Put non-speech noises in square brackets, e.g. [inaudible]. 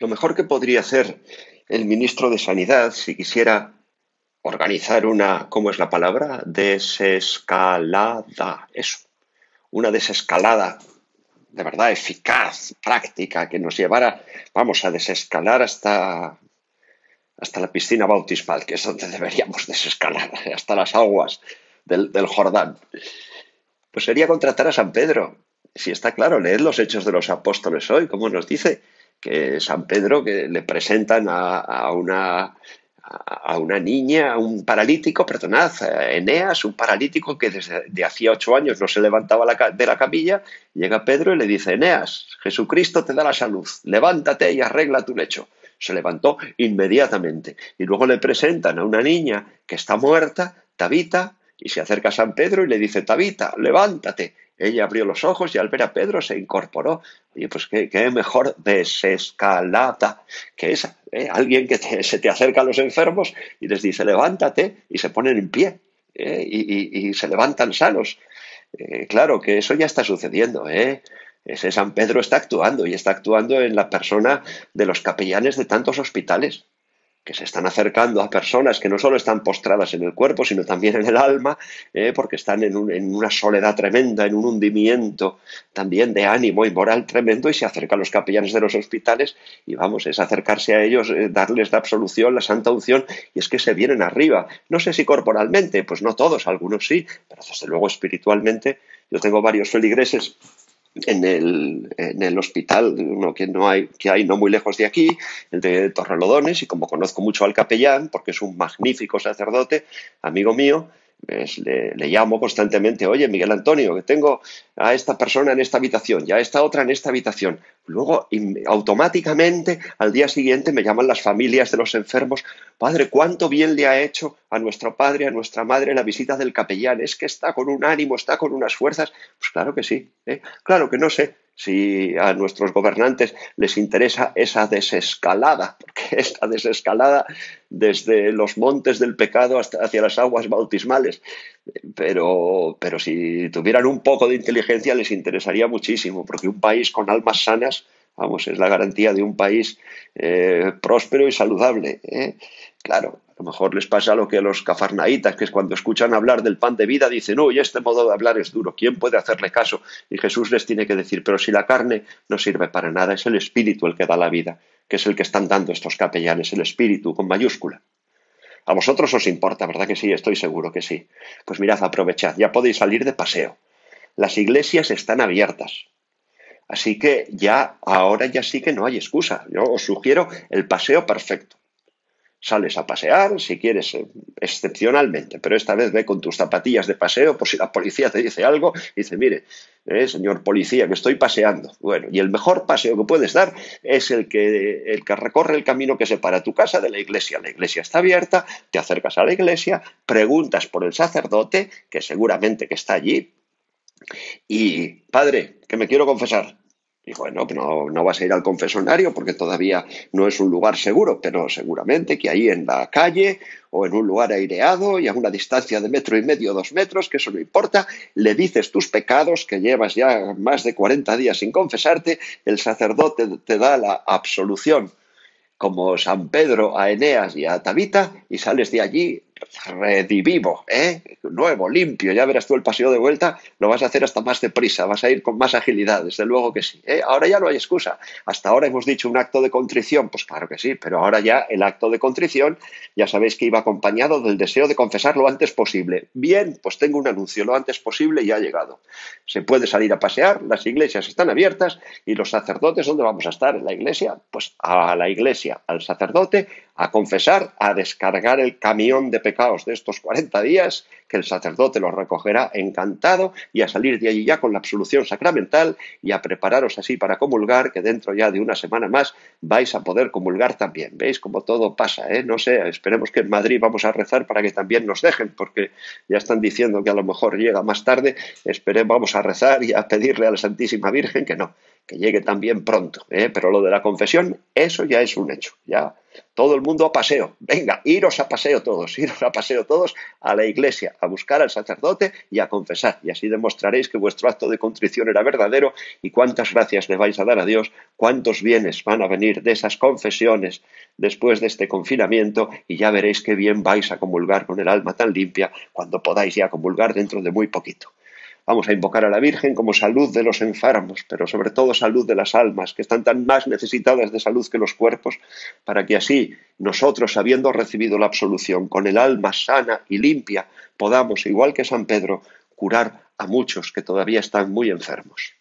Lo mejor que podría hacer el ministro de Sanidad si quisiera organizar una, ¿cómo es la palabra? Desescalada, eso, una desescalada de verdad eficaz, práctica, que nos llevara, vamos, a desescalar hasta, hasta la piscina bautismal, que es donde deberíamos desescalar, [laughs] hasta las aguas del, del Jordán. Pues sería contratar a San Pedro. Si está claro, leed los hechos de los apóstoles hoy, como nos dice que San Pedro, que le presentan a, una a una niña, a un paralítico, perdonad, Eneas, un paralítico que desde hacía ocho años no se levantaba de la camilla, llega Pedro y le dice, Eneas, Jesucristo te da la salud, levántate y arregla tu lecho. Se levantó inmediatamente. Y luego le presentan a una niña que está muerta, Tabita, y se acerca a San Pedro y le dice, Tabita, levántate. Ella abrió los ojos y al ver a Pedro se incorporó. Oye, pues qué, mejor desescalada que esa. ¿eh? Alguien que se te acerca a los enfermos y les dice, levántate, y se ponen en pie ¿eh? y, se levantan sanos. Eh, claro que eso ya está sucediendo. Ese San Pedro está actuando y está actuando en la persona de los capellanes de tantos hospitales que se están acercando a personas que no solo están postradas en el cuerpo, sino también en el alma, eh, porque están en, una soledad tremenda, en un hundimiento también de ánimo y moral tremendo, y se acercan los capellanes de los hospitales, y vamos, es acercarse a ellos, eh, darles la absolución, la santa unción, y es que se vienen arriba. No sé si corporalmente, pues no todos, algunos sí, pero desde luego espiritualmente. Yo tengo varios feligreses en el, en el hospital uno que, no hay, que hay no muy lejos de aquí, el de Torrelodones, y como conozco mucho al capellán, porque es un magnífico sacerdote, amigo mío, pues le, llamo constantemente, oye, Miguel Antonio, que tengo a esta persona en esta habitación y a esta otra en esta habitación. Luego, automáticamente, al día siguiente, me llaman las familias de los enfermos, Padre, cuánto bien le ha hecho a nuestro padre, a nuestra madre la visita del capellán. Es que está con un ánimo, está con unas fuerzas. Pues claro que sí. ¿eh? Claro que no sé si a nuestros gobernantes les interesa esa desescalada, porque [laughs] esta desescalada desde los montes del pecado hasta hacia las aguas bautismales. Pero, pero si tuvieran un poco de inteligencia les interesaría muchísimo, porque un país con almas sanas, vamos, es la garantía de un país eh, próspero y saludable. ¿eh? Claro, a lo mejor les pasa lo que a los cafarnaitas, que es cuando escuchan hablar del pan de vida, dicen, uy, este modo de hablar es duro, ¿quién puede hacerle caso? Y Jesús les tiene que decir, pero si la carne no sirve para nada, es el espíritu el que da la vida, que es el que están dando estos capellanes, el espíritu con mayúscula. A vosotros os importa, ¿verdad que sí? Estoy seguro que sí. Pues mirad, aprovechad, ya podéis salir de paseo. Las iglesias están abiertas. Así que ya, ahora ya sí que no hay excusa. Yo os sugiero el paseo perfecto Sales a pasear, si quieres, eh, excepcionalmente, pero esta vez ve con tus zapatillas de paseo por si la policía te dice algo y dice, mire, eh, señor policía, que estoy paseando. Bueno, y el mejor paseo que puedes dar es el que, el que recorre el camino que separa tu casa de la iglesia. La iglesia está abierta, te acercas a la iglesia, preguntas por el sacerdote, que seguramente que está allí, y, padre, que me quiero confesar. Y bueno, no, no vas a ir al confesonario porque todavía no es un lugar seguro, pero seguramente que ahí en la calle o en un lugar aireado y a una distancia de metro y medio, dos metros, que eso no importa, le dices tus pecados, que llevas ya más de 40 días sin confesarte, el sacerdote te da la absolución como San Pedro a Eneas y a Tabita y sales de allí redivivo, ¿eh? nuevo, limpio, ya verás tú el paseo de vuelta, lo vas a hacer hasta más deprisa, vas a ir con más agilidad, desde luego que sí. ¿eh? Ahora ya no hay excusa. Hasta ahora hemos dicho un acto de contrición, pues claro que sí, pero ahora ya el acto de contrición, ya sabéis que iba acompañado del deseo de confesar lo antes posible. Bien, pues tengo un anuncio, lo antes posible ya ha llegado. Se puede salir a pasear, las iglesias están abiertas y los sacerdotes, ¿dónde vamos a estar? ¿En la iglesia? Pues a la iglesia, al sacerdote, a confesar, a descargar el camión de pecados de estos 40 días, que el sacerdote los recogerá encantado y a salir de allí ya con la absolución sacramental y a prepararos así para comulgar, que dentro ya de una semana más vais a poder comulgar también. ¿Veis cómo todo pasa? Eh? No sé, esperemos que en Madrid vamos a rezar para que también nos dejen, porque ya están diciendo que a lo mejor llega más tarde. Esperemos, vamos a rezar y a pedirle a la Santísima Virgen que no, que llegue también pronto. ¿eh? Pero lo de la confesión, eso ya es un hecho. Ya todo el mundo a paseo. Venga, iros a paseo todos, [laughs] iros a paseo todos a la iglesia, a buscar al sacerdote y a confesar. Y así demostraréis que vuestro acto de contrición era verdadero y cuántas gracias le vais a dar a Dios, cuántos bienes van a venir de esas confesiones después de este confinamiento y ya veréis qué bien vais a comulgar con el alma tan limpia cuando podáis ya comulgar dentro de muy poquito. Vamos a invocar a la Virgen como salud de los enfermos, pero sobre todo salud de las almas, que están tan más necesitadas de salud que los cuerpos, para que así nosotros, habiendo recibido la absolución con el alma sana y limpia, podamos, igual que San Pedro, curar a muchos que todavía están muy enfermos.